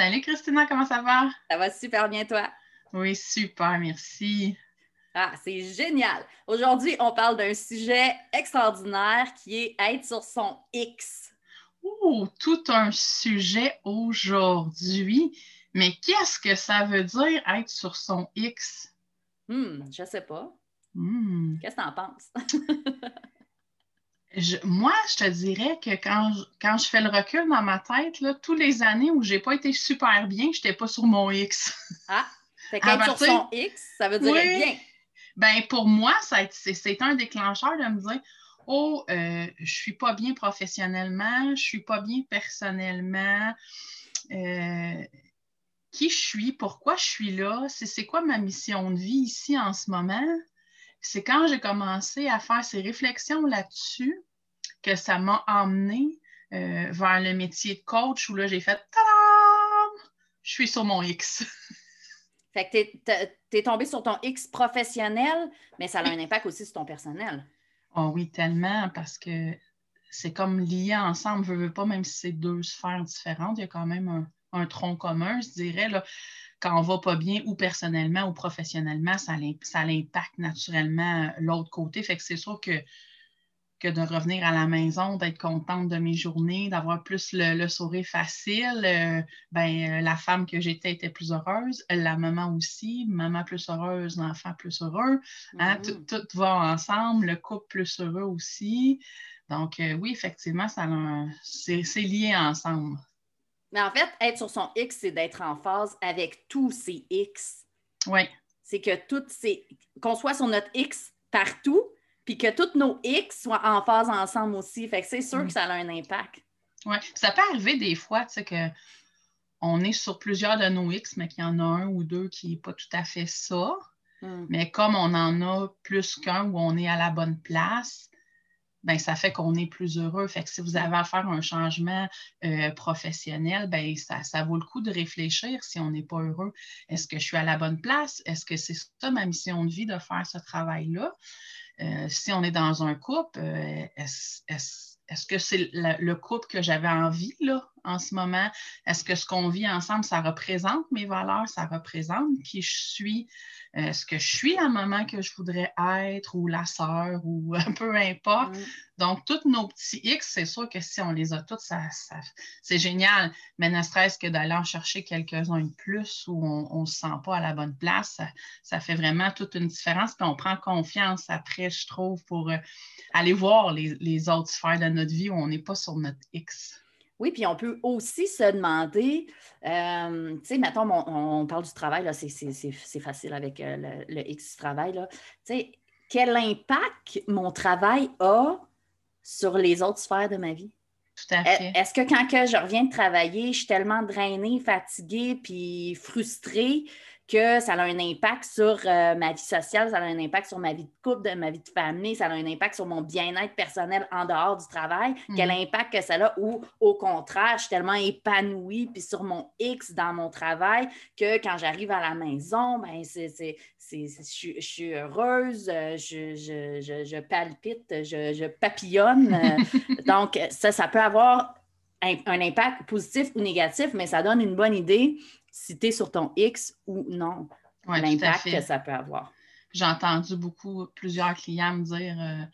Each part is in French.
Salut Christina, comment ça va? Ça va super bien toi? Oui, super, merci. Ah, c'est génial. Aujourd'hui, on parle d'un sujet extraordinaire qui est être sur son X. Ouh, tout un sujet aujourd'hui. Mais qu'est-ce que ça veut dire être sur son X? Hmm, je sais pas. Hmm. Qu'est-ce que tu en moi, je te dirais que quand je, quand je fais le recul dans ma tête, là, tous les années où j'ai pas été super bien, je n'étais pas sur mon X. Ah, fait qu'être sur son X, ça veut dire être bien. Ben, pour moi, c'est un déclencheur de me dire Oh, euh, je suis pas bien professionnellement, je suis pas bien personnellement. Euh, qui je suis, pourquoi je suis là, c'est quoi ma mission de vie ici en ce moment? C'est quand j'ai commencé à faire ces réflexions là-dessus que ça m'a emmené euh, vers le métier de coach où là, j'ai fait Tadam! Je suis sur mon X. Fait que tu es, tombé sur ton X professionnel, mais ça a un impact aussi sur ton personnel. Oh oui, tellement, parce que c'est comme lié ensemble, je veux pas, même si c'est deux sphères différentes, il y a quand même un, un tronc commun, je dirais. Là quand on va pas bien, ou personnellement ou professionnellement, ça, ça impacte naturellement l'autre côté. Fait que c'est sûr que, que de revenir à la maison, d'être contente de mes journées, d'avoir plus le, sourire facile, euh, ben, euh, la femme que j'étais était plus heureuse, la maman aussi, maman plus heureuse, l'enfant plus heureux. Hein, mm-hmm. Tout, va ensemble, le couple plus heureux aussi. Donc, euh, oui, effectivement, c'est lié ensemble. Mais en fait, être sur son X, c'est d'être en phase avec tous ces X. Oui. C'est que toutes ces. qu'on soit sur notre X partout, puis que tous nos X soient en phase ensemble aussi. Fait que c'est sûr mm. que ça a un impact. Oui. Ça peut arriver des fois, tu sais, que on est sur plusieurs de nos X, mais qu'il y en a un ou deux qui n'est pas tout à fait ça. Mm. Mais comme on en a plus qu'un où on est à la bonne place, ben, ça fait qu'on est plus heureux. Fait que si vous avez à faire un changement euh, professionnel, ben, ça, ça, vaut le coup de réfléchir si on n'est pas heureux. Est-ce que je suis à la bonne place? Est-ce que c'est ça ma mission de vie de faire ce travail-là? Euh, si on est dans un couple, euh, est-ce que c'est le, couple que j'avais envie là, en ce moment? Est-ce que ce qu'on vit ensemble, ça représente mes valeurs, ça représente qui je suis? est-ce que je suis la maman que je voudrais être ou la sœur ou peu importe? Mm. Donc, tous nos petits X, c'est sûr que si on les a tous, ça, c'est génial. Mais ne serait-ce que d'aller en chercher quelques-uns de plus où on ne se sent pas à la bonne place, ça, fait vraiment toute une différence. Puis on prend confiance après, je trouve, pour euh, aller voir les, les autres sphères de notre vie où on n'est pas sur notre X. Oui, puis on peut aussi se demander, euh, tu sais, mettons, on, parle du travail, là, c'est facile avec euh, le, X travail, là. Tu sais, quel impact mon travail a sur les autres sphères de ma vie? Tout à fait. Est-ce que quand que je reviens de travailler, je suis tellement drainée, fatiguée, puis frustrée que ça a un impact sur euh, ma vie sociale, ça a un impact sur ma vie de couple, de ma vie de famille, ça a un impact sur mon bien-être personnel en dehors du travail. Quel mhm. impact que ça a ou au contraire, je suis tellement épanouie puis sur mon X dans mon travail que quand j'arrive à la maison, ben c'est, je, suis heureuse, euh, je, je, palpite, je, papillonne. Euh, donc, ça, ça peut avoir un, un impact positif ou négatif, mais ça donne une bonne idée si tu es sur ton X ou non, l'impact que ça peut avoir. J'ai entendu beaucoup, plusieurs clients me dire euh,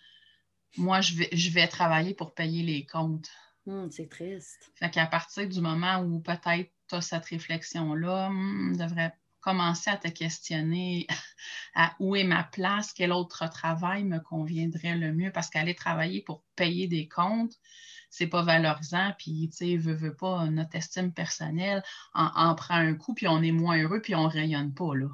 Moi, je vais, je vais travailler pour payer les comptes. Hum, c'est triste. Fait qu'à partir du moment où peut-être tu as cette réflexion-là, hum, devrait commencer à te questionner à où est ma place, quel autre travail me conviendrait le mieux, parce qu'aller travailler pour payer des comptes, c'est pas valorisant, puis, tu sais, veut, veut pas, notre estime personnelle en, prend un coup, puis on est moins heureux, puis on rayonne pas, là.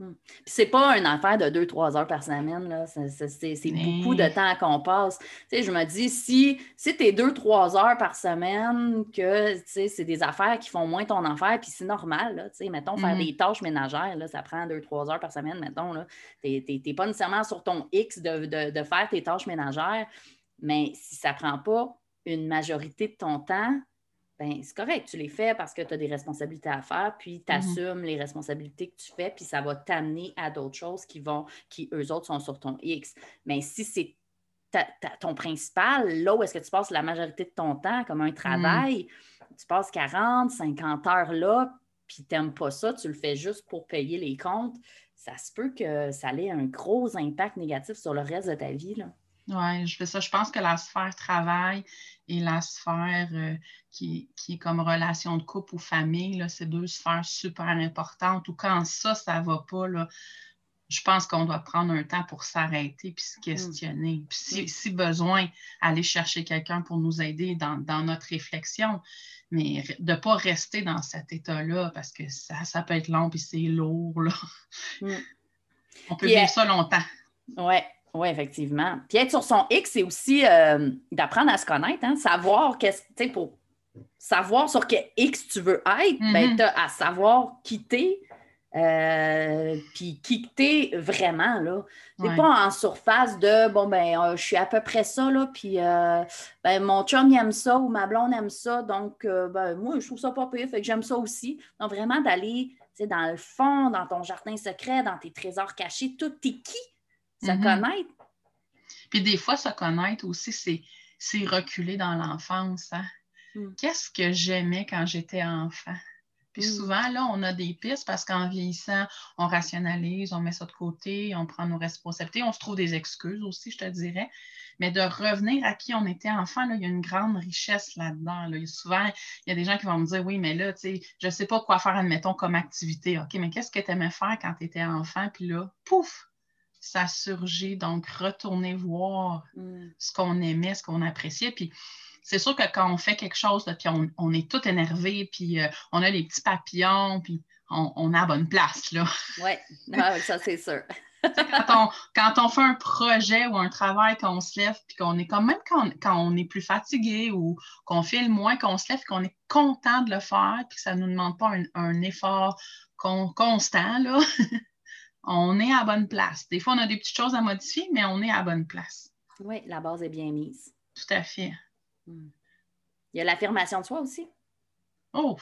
Hmm. C'est pas une affaire de deux, trois heures par semaine. Là. C'est, beaucoup de temps qu'on passe. je me dis, si, si tu es deux, trois heures par semaine, que c'est des affaires qui font moins ton affaire, puis c'est normal. Là, mettons, faire hmm. des tâches ménagères, là, ça prend deux, trois heures par semaine, mettons. Tu n'es pas nécessairement sur ton X de, de, faire tes tâches ménagères, mais si ça prend pas une majorité de ton temps, ben, c'est correct, tu les fais parce que tu as des responsabilités à faire, puis tu assumes mhm. les responsabilités que tu fais, puis ça va t'amener à d'autres choses qui vont, qui eux autres sont sur ton X. Mais si c'est ton principal, là où est-ce que tu passes la majorité de ton temps comme un travail, tu passes 40, 50 heures là, puis tu n'aimes pas ça, tu le fais juste pour payer les comptes, ça se peut que ça ait un gros impact négatif sur le reste de ta vie. Là. Oui, je fais ça. Je pense que la sphère travail et la sphère euh, qui, est comme relation de couple ou famille, c'est deux sphères super importantes. Ou quand ça, ça ne va pas, là, je pense qu'on doit prendre un temps pour s'arrêter puis se mm. questionner. Puis si, besoin, aller chercher quelqu'un pour nous aider dans, notre réflexion, mais de ne pas rester dans cet état-là parce que ça, ça peut être long puis c'est lourd. Là. Mm. On peut vivre ça longtemps. Oui, oui, effectivement. Puis être sur son X, c'est aussi euh, d'apprendre à se connaître, hein? savoir qu'est-ce, tu sais, pour savoir sur quel X tu veux être, ben, mm-hmm. tu as à savoir quitter, euh, puis quitter vraiment, là. C'est pas en surface de, bon, ben, euh, je suis à peu près ça, là, puis ben, mon chum, il aime ça, ou ma blonde aime ça, donc, ben, moi, je trouve ça pas pire, fait que j'aime ça aussi. Donc, vraiment d'aller, dans le fond, dans ton jardin secret, dans tes trésors cachés, tout est qui se mm-hmm. connaître. Puis des fois, se connaître aussi, c'est reculer dans l'enfance. Hein. Mm. Qu'est-ce que j'aimais quand j'étais enfant? Puis mm. souvent, là, on a des pistes parce qu'en vieillissant, on rationalise, on met ça de côté, on prend nos responsabilités, on se trouve des excuses aussi, je te dirais. Mais de revenir à qui on était enfant, là, il y a une grande richesse là-dedans. Là. Souvent, il y a des gens qui vont me dire Oui, mais là, tu sais, je ne sais pas quoi faire, admettons, comme activité. OK, mais qu'est-ce que tu aimais faire quand tu étais enfant? Puis là, pouf, ça surgit. Donc, retourner voir mm. ce qu'on aimait, ce qu'on appréciait. Puis, c'est sûr que quand on fait quelque chose, puis on, est tout énervé, puis euh, on a les petits papillons, puis on, on a à bonne place. Oui, ah, ça, c'est sûr. quand, on, quand on fait un projet ou un travail, qu'on se lève, puis qu'on est quand même quand, quand, on est plus fatigué ou qu'on file moins, qu'on se lève, qu'on est content de le faire, puis que ça ne nous demande pas un, un effort constant, là. on est à bonne place. Des fois, on a des petites choses à modifier, mais on est à bonne place. Oui, la base est bien mise. Tout à fait. Hmm. Il y a l'affirmation de soi aussi. Oh,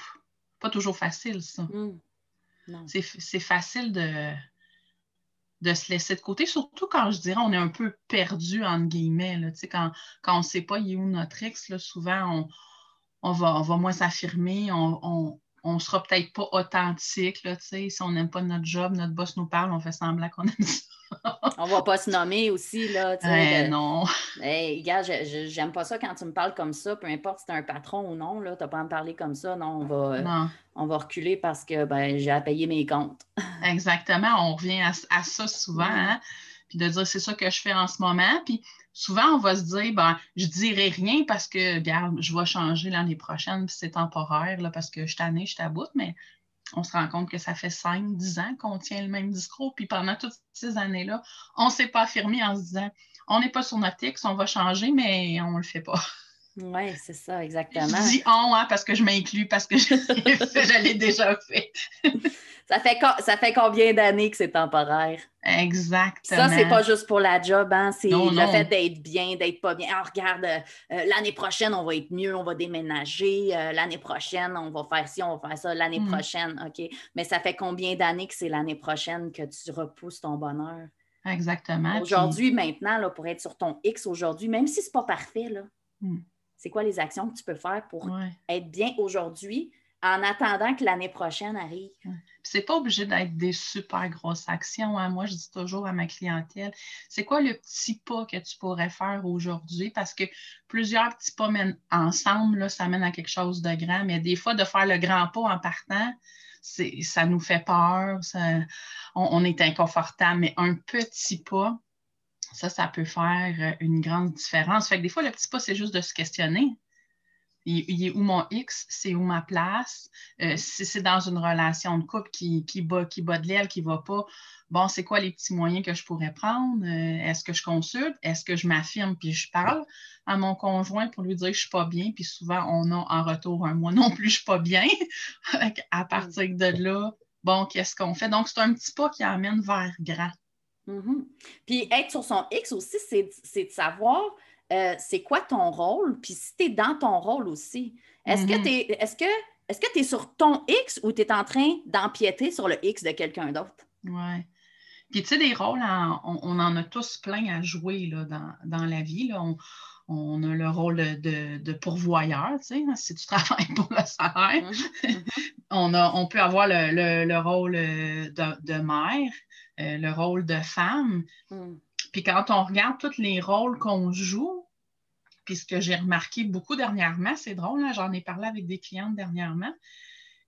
pas toujours facile, ça. Hmm. C'est facile de, de se laisser de côté, surtout quand je dirais on est un peu perdu, entre guillemets. Là, quand, quand on ne sait pas il est où notre ex, là, souvent on, va, on va moins s'affirmer, on, on sera peut-être pas authentique, là, si on n'aime pas notre job, notre boss nous parle, on fait semblant qu'on aime ça. on va pas se nommer aussi, là, tu non. Hey, gars, j'aime pas ça quand tu me parles comme ça, peu importe si tu es un patron ou non, là, t'as pas à me parler comme ça, non, on va, On va reculer parce que, ben, j'ai à payer mes comptes. Exactement, on revient à, ça souvent, hein? puis de dire c'est ça que je fais en ce moment, puis souvent, on va se dire, ben, je dirai rien parce que, je vais changer l'année prochaine, puis c'est temporaire, là, parce que je t'année, je t'aboute, mais on se rend compte que ça fait 5, 10 ans qu'on tient le même discours, puis pendant toutes ces années-là, on ne s'est pas affirmé en se disant, on n'est pas sur notre X, on va changer, mais on ne le fait pas. Oui, c'est ça, exactement. Je dis on, hein, parce que je m'inclus, parce que je, l'ai déjà fait. Ça, fait ça fait combien d'années que c'est temporaire? Exactement. Ça, c'est pas juste pour la job, hein? c'est le fait d'être bien, d'être pas bien. Ah, regarde, euh, euh, l'année prochaine, on va être mieux, on va déménager. Euh, l'année prochaine, on va faire ci, on va faire ça. L'année hmm. prochaine, OK. Mais ça fait combien d'années que c'est l'année prochaine que tu repousses ton bonheur? Exactement. Aujourd'hui, maintenant, là, pour être sur ton X aujourd'hui, même si c'est pas parfait, là, hmm c'est quoi les actions que tu peux faire pour être bien aujourd'hui en attendant que l'année prochaine arrive. C'est pas obligé d'être des super grosses actions. Hein. Moi, je dis toujours à ma clientèle, c'est quoi le petit pas que tu pourrais faire aujourd'hui? Parce que plusieurs petits pas mènent ensemble, ça mène à quelque chose de grand. Mais des fois, de faire le grand pas en partant, ça nous fait peur, on, est inconfortable. Mais un petit pas, ça, ça peut faire une grande différence. Fait que des fois, le petit pas, c'est juste de se questionner. Il, est où mon X, c'est où ma place. Euh, si c'est dans une relation de couple qui, qui, bat, qui bat de l'aile, qui ne va pas, bon, c'est quoi les petits moyens que je pourrais prendre? Euh, est-ce que je consulte? Est-ce que je m'affirme puis je parle à mon conjoint pour lui dire que je ne suis pas bien? Puis souvent, on a en retour un moi non plus, je ne suis pas bien. à partir de là, bon, qu'est-ce qu'on fait? Donc, c'est un petit pas qui amène vers grand. Mm-hmm. Puis être sur son X aussi, c'est de savoir euh, c'est quoi ton rôle, puis si tu es dans ton rôle aussi. Est-ce que mm-hmm. tu es, est-ce que, est-ce que tu es sur ton X ou tu es en train d'empiéter sur le X de quelqu'un d'autre? Oui. Puis tu sais, des rôles, on, en a tous plein à jouer là, dans, la vie. Là. On, a le rôle de, pourvoyeur, tu sais, si tu travailles pour le salaire. Mm-hmm. on, a, on peut avoir le, rôle euh, de, mère, euh, le rôle de femme. Mm. Puis quand on regarde tous les rôles qu'on joue, puis ce que j'ai remarqué beaucoup dernièrement, c'est drôle, hein, j'en ai parlé avec des clientes dernièrement.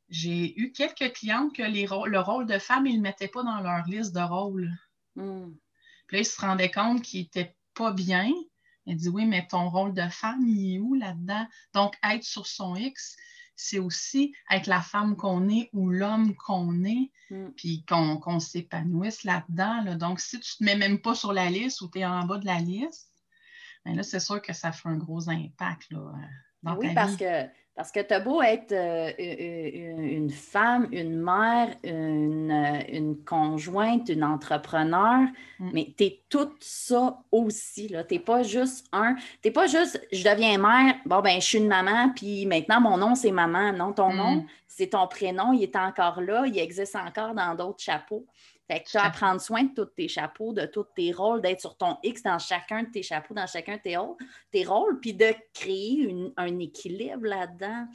J'ai eu quelques clientes que le rôle de femme, ils ne le mettaient pas dans leur liste de rôles. Hmm. Puis là, ils se rendaient compte qu'ils n'étaient pas bien. Ils disent Oui, mais ton rôle de femme, il est où là-dedans? Donc, être sur son X, c'est aussi être la femme qu'on est ou l'homme qu'on est, hmm. puis qu'on s'épanouisse là-dedans. Donc, si tu ne te mets même pas sur la liste ou tu es en bas de la liste, bien là, c'est sûr que ça fait un gros impact là, euh, dans oui, parce que parce que tu as beau être euh, une femme, une mère, une, euh, une conjointe, une entrepreneur, mm. mais tu es tout ça aussi. Tu n'es pas juste un. Tu pas juste je deviens mère, bon, ben je suis une maman, puis maintenant mon nom c'est maman. Non, ton mm. nom, c'est ton prénom, il est encore là, il existe encore dans d'autres chapeaux. Fait que tu as à prendre soin de tous tes chapeaux, de tous tes rôles, d'être sur ton X dans chacun de tes chapeaux, dans chacun de tes, tes rôles, puis de créer un équilibre là-dedans.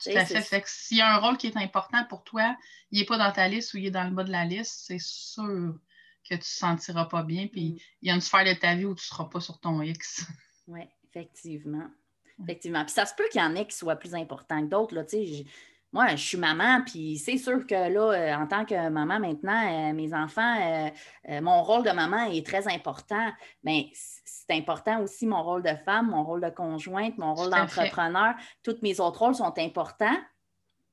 Tout à fait. fait que s'il y a un rôle qui est important pour toi, il n'est pas dans ta liste ou il est dans le bas de la liste, c'est sûr que tu ne te sentiras pas bien. Puis mm. il y a une sphère de ta vie où tu ne seras pas sur ton X. Oui, effectivement. Effectivement. Puis ça se peut qu'il y en ait qui soient plus importants que d'autres. Moi, je suis maman, puis c'est sûr que là, euh, en tant que maman maintenant, euh, mes enfants, euh, mon rôle de maman est très important, mais c'est important aussi mon rôle de femme, mon rôle de conjointe, mon rôle d'entrepreneur. Tous mes autres rôles sont importants,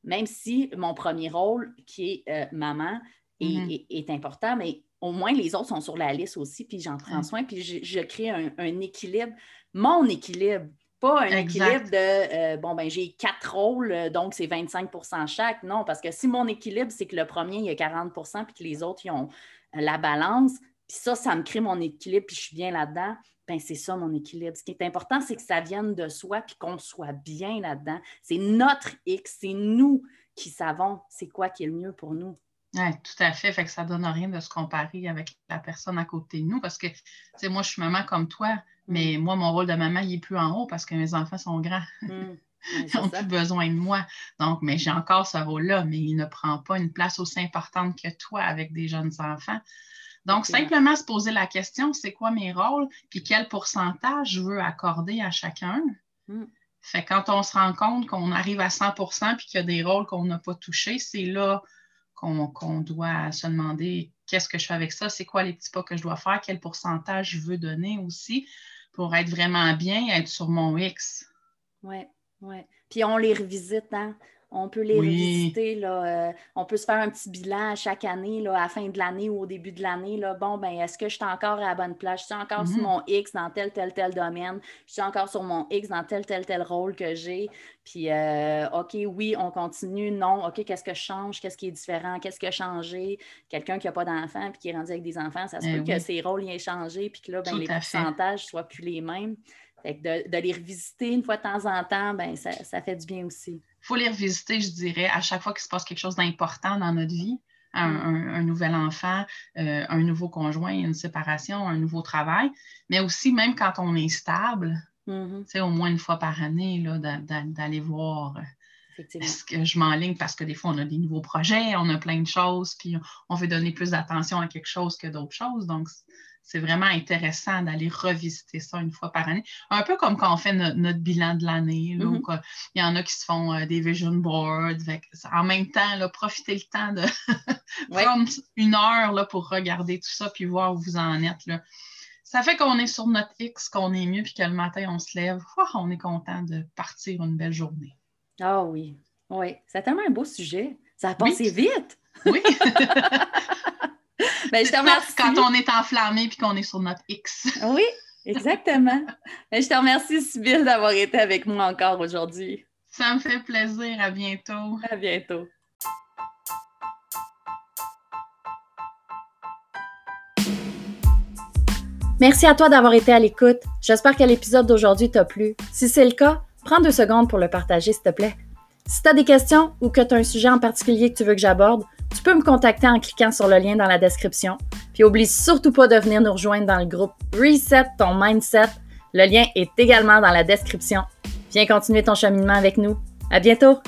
même si mon premier rôle, qui est maman, mm-hmm. est, important, mais au moins les autres sont sur la liste aussi, puis j'en prends soin, puis je, crée un équilibre, mon équilibre pas un équilibre de euh, bon, ben j'ai quatre rôles, euh, donc c'est 25% chaque. Non, parce que si mon équilibre, c'est que le premier, il y a 40% puis que les autres, ils ont la balance, puis ça, ça me crée mon équilibre, puis je suis bien là-dedans, ben c'est ça mon équilibre. Ce qui est important, c'est que ça vienne de soi, puis qu'on soit bien là-dedans. C'est notre X, c'est nous qui savons c'est quoi qui est le mieux pour nous. Oui, tout à fait. Fait que ça ne donne rien de se comparer avec la personne à côté de nous parce que, tu sais, moi, je suis maman comme toi. Mais moi, mon rôle de maman, il n'est plus en haut parce que mes enfants sont grands. Hmm. Ils n'ont plus besoin de moi. Donc, mais j'ai encore ce rôle-là, mais il ne prend pas une place aussi importante que toi avec des jeunes enfants. Donc, simplement se poser la question, c'est quoi mes rôles, puis quel pourcentage je veux accorder à chacun? Hmm. Fait quand on se rend compte qu'on arrive à 100% puis qu'il y a des rôles qu'on n'a pas touchés, c'est là qu'on doit se demander qu'est-ce que je fais avec ça, c'est quoi les petits pas que je dois faire, quel pourcentage je veux donner aussi pour être vraiment bien, être sur mon X. Oui, oui. Puis on les revisite, hein? On peut les revisiter. Là, euh, on peut se faire un petit bilan chaque année, là, à la fin de l'année ou au début de l'année. Bon, ben, est-ce que je suis encore à la bonne place? Je suis encore sur mhm. mon X dans tel, tel, tel domaine. Je suis encore sur mon X dans tel, tel, tel rôle que j'ai. Puis, euh, OK, oui, on continue. Non, OK, qu'est-ce que je change? Qu'est-ce qui est différent? Qu'est-ce qui a changé? Quelqu'un qui n'a pas d'enfant puis qui est rendu avec des enfants, ça se eh peut que ses rôles aient changé puis que là, ben, les pourcentages ne soient plus les mêmes. de, les revisiter une fois de temps en temps, ben, ça, ça fait du bien aussi faut les revisiter, je dirais, à chaque fois qu'il se passe quelque chose d'important dans notre vie. Un, mm. nouvel enfant, euh, un nouveau conjoint, une séparation, un nouveau travail, mais aussi même quand on est stable, c'est mm-hmm. au moins une fois par année d'aller voir euh, est-ce que je m'enligne? Parce que des fois on a des nouveaux projets, on a plein de choses, puis on veut donner plus d'attention à quelque chose que d'autres choses. Donc, c'est vraiment intéressant d'aller revisiter ça une fois par année. Un peu comme quand on fait notre bilan de l'année. Mm-hmm. Il y en a qui se font euh, des vision boards. en même temps, là, profitez le temps de prendre une heure là, pour regarder tout ça puis voir où vous en êtes. ça fait qu'on est sur notre X, qu'on est mieux, puis que le matin, on se lève, on est content de partir une belle journée. Ah oui, oui. C'est tellement un beau sujet. Ça a passé vite. Oui. ben, je te remercie. Quand on est enflammé puis qu'on est sur notre X. oui, exactement. Ben, je te remercie, Sybille, d'avoir été avec moi encore aujourd'hui. Ça me fait plaisir. À bientôt. À bientôt. Merci à toi d'avoir été à l'écoute. J'espère que l'épisode d'aujourd'hui t'a plu. Si c'est le cas, prends deux secondes pour le partager, s'il te plaît. Si tu as des questions ou que tu as un sujet en particulier que tu veux que j'aborde, tu peux me contacter en cliquant sur le lien dans la description. Puis oublie surtout pas de venir nous rejoindre dans le groupe Reset ton mindset. Le lien est également dans la description. Viens continuer ton cheminement avec nous. À bientôt!